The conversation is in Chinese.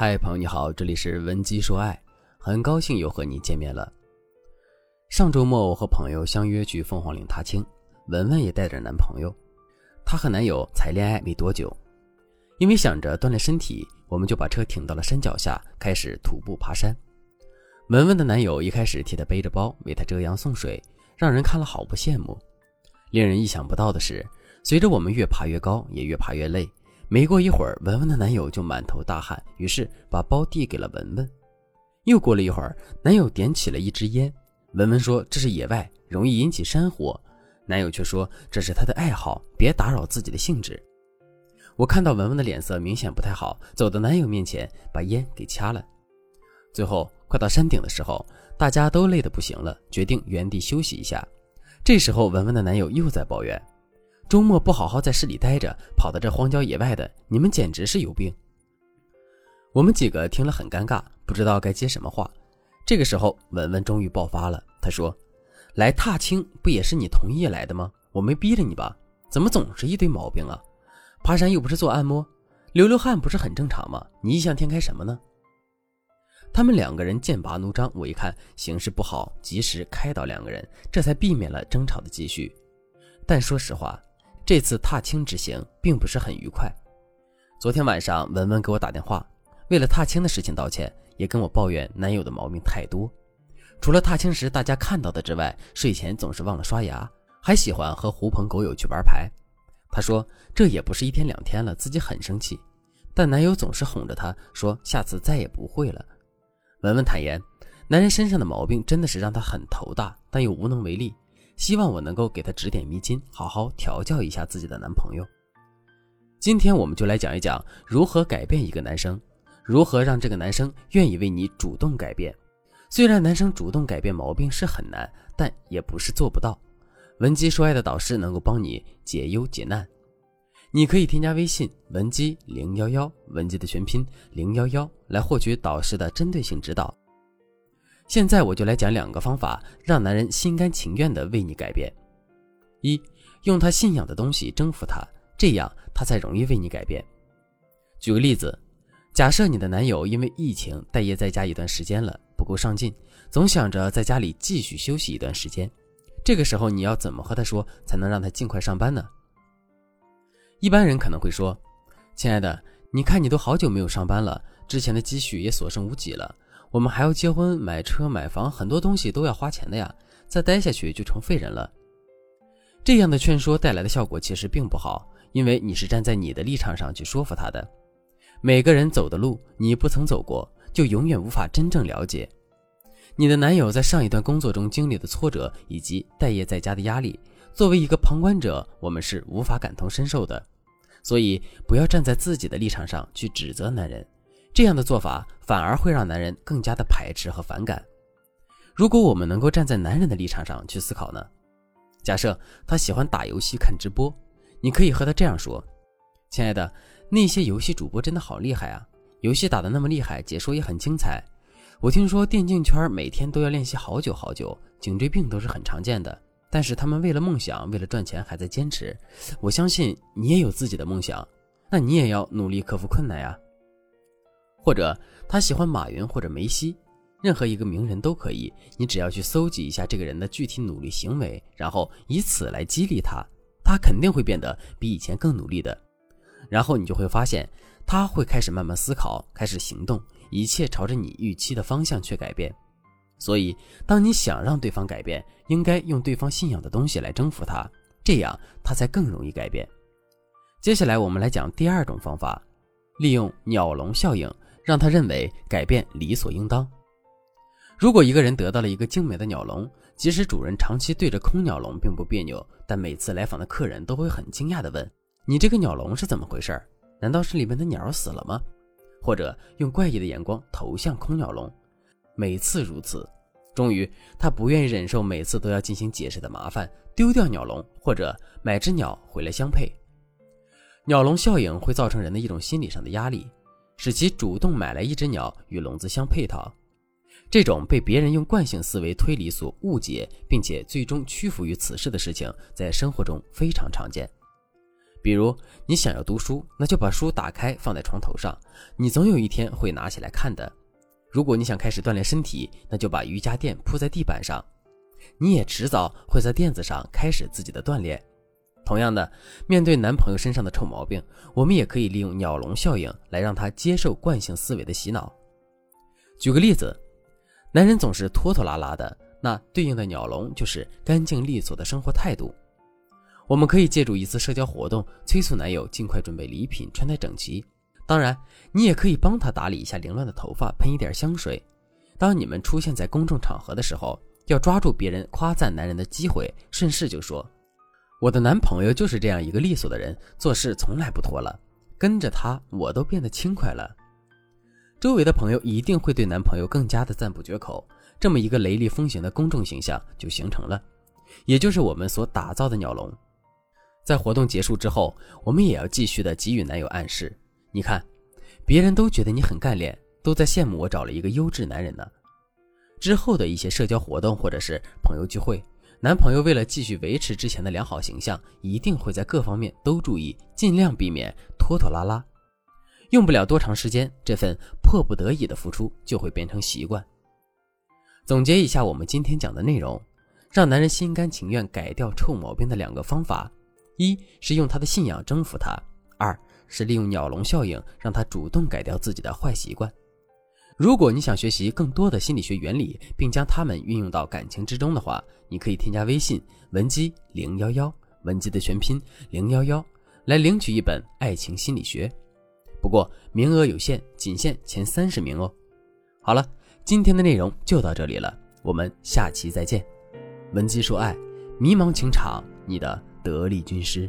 嗨，朋友你好，这里是文姬说爱，很高兴又和你见面了。上周末我和朋友相约去凤凰岭踏青，文文也带着男朋友。她和男友才恋爱没多久，因为想着锻炼身体，我们就把车停到了山脚下，开始徒步爬山。文文的男友一开始替她背着包，为她遮阳送水，让人看了好不羡慕。令人意想不到的是，随着我们越爬越高，也越爬越累。没过一会儿，文文的男友就满头大汗，于是把包递给了文文。又过了一会儿，男友点起了一支烟。文文说：“这是野外，容易引起山火。”男友却说：“这是他的爱好，别打扰自己的兴致。”我看到文文的脸色明显不太好，走到男友面前，把烟给掐了。最后快到山顶的时候，大家都累得不行了，决定原地休息一下。这时候，文文的男友又在抱怨。周末不好好在市里待着，跑到这荒郊野外的，你们简直是有病！我们几个听了很尴尬，不知道该接什么话。这个时候，文文终于爆发了，她说：“来踏青不也是你同意来的吗？我没逼着你吧？怎么总是一堆毛病啊？爬山又不是做按摩，流流汗不是很正常吗？你异想天开什么呢？”他们两个人剑拔弩张，我一看形势不好，及时开导两个人，这才避免了争吵的继续。但说实话。这次踏青之行并不是很愉快。昨天晚上，文文给我打电话，为了踏青的事情道歉，也跟我抱怨男友的毛病太多。除了踏青时大家看到的之外，睡前总是忘了刷牙，还喜欢和狐朋狗友去玩牌。她说这也不是一天两天了，自己很生气，但男友总是哄着她说下次再也不会了。文文坦言，男人身上的毛病真的是让她很头大，但又无能为力。希望我能够给她指点迷津，好好调教一下自己的男朋友。今天我们就来讲一讲如何改变一个男生，如何让这个男生愿意为你主动改变。虽然男生主动改变毛病是很难，但也不是做不到。文姬说爱的导师能够帮你解忧解难。你可以添加微信文姬零幺幺，文姬的全拼零幺幺，来获取导师的针对性指导。现在我就来讲两个方法，让男人心甘情愿地为你改变。一，用他信仰的东西征服他，这样他才容易为你改变。举个例子，假设你的男友因为疫情待业在家一段时间了，不够上进，总想着在家里继续休息一段时间。这个时候你要怎么和他说，才能让他尽快上班呢？一般人可能会说：“亲爱的，你看你都好久没有上班了，之前的积蓄也所剩无几了。”我们还要结婚、买车、买房，很多东西都要花钱的呀。再待下去就成废人了。这样的劝说带来的效果其实并不好，因为你是站在你的立场上去说服他的。每个人走的路你不曾走过，就永远无法真正了解。你的男友在上一段工作中经历的挫折以及待业在家的压力，作为一个旁观者，我们是无法感同身受的。所以，不要站在自己的立场上去指责男人。这样的做法反而会让男人更加的排斥和反感。如果我们能够站在男人的立场上去思考呢？假设他喜欢打游戏、看直播，你可以和他这样说：“亲爱的，那些游戏主播真的好厉害啊！游戏打得那么厉害，解说也很精彩。我听说电竞圈每天都要练习好久好久，颈椎病都是很常见的。但是他们为了梦想，为了赚钱还在坚持。我相信你也有自己的梦想，那你也要努力克服困难呀。”或者他喜欢马云或者梅西，任何一个名人都可以。你只要去搜集一下这个人的具体努力行为，然后以此来激励他，他肯定会变得比以前更努力的。然后你就会发现，他会开始慢慢思考，开始行动，一切朝着你预期的方向去改变。所以，当你想让对方改变，应该用对方信仰的东西来征服他，这样他才更容易改变。接下来我们来讲第二种方法，利用鸟笼效应。让他认为改变理所应当。如果一个人得到了一个精美的鸟笼，即使主人长期对着空鸟笼并不别扭，但每次来访的客人都会很惊讶地问：“你这个鸟笼是怎么回事？难道是里面的鸟死了吗？”或者用怪异的眼光投向空鸟笼。每次如此，终于他不愿意忍受每次都要进行解释的麻烦，丢掉鸟笼或者买只鸟回来相配。鸟笼效应会造成人的一种心理上的压力。使其主动买来一只鸟与笼子相配套，这种被别人用惯性思维推理所误解，并且最终屈服于此事的事情，在生活中非常常见。比如你想要读书，那就把书打开放在床头上，你总有一天会拿起来看的。如果你想开始锻炼身体，那就把瑜伽垫铺在地板上，你也迟早会在垫子上开始自己的锻炼。同样的，面对男朋友身上的臭毛病，我们也可以利用鸟笼效应来让他接受惯性思维的洗脑。举个例子，男人总是拖拖拉拉的，那对应的鸟笼就是干净利索的生活态度。我们可以借助一次社交活动，催促男友尽快准备礼品，穿戴整齐。当然，你也可以帮他打理一下凌乱的头发，喷一点香水。当你们出现在公众场合的时候，要抓住别人夸赞男人的机会，顺势就说。我的男朋友就是这样一个利索的人，做事从来不拖拉，跟着他我都变得轻快了。周围的朋友一定会对男朋友更加的赞不绝口，这么一个雷厉风行的公众形象就形成了，也就是我们所打造的鸟笼。在活动结束之后，我们也要继续的给予男友暗示。你看，别人都觉得你很干练，都在羡慕我找了一个优质男人呢。之后的一些社交活动或者是朋友聚会。男朋友为了继续维持之前的良好形象，一定会在各方面都注意，尽量避免拖拖拉拉。用不了多长时间，这份迫不得已的付出就会变成习惯。总结一下我们今天讲的内容，让男人心甘情愿改掉臭毛病的两个方法：一是用他的信仰征服他；二是利用鸟笼效应让他主动改掉自己的坏习惯。如果你想学习更多的心理学原理，并将它们运用到感情之中的话，你可以添加微信文姬零幺幺，文姬的全拼零幺幺，来领取一本《爱情心理学》。不过名额有限，仅限前三十名哦。好了，今天的内容就到这里了，我们下期再见。文姬说爱，迷茫情场，你的得力军师。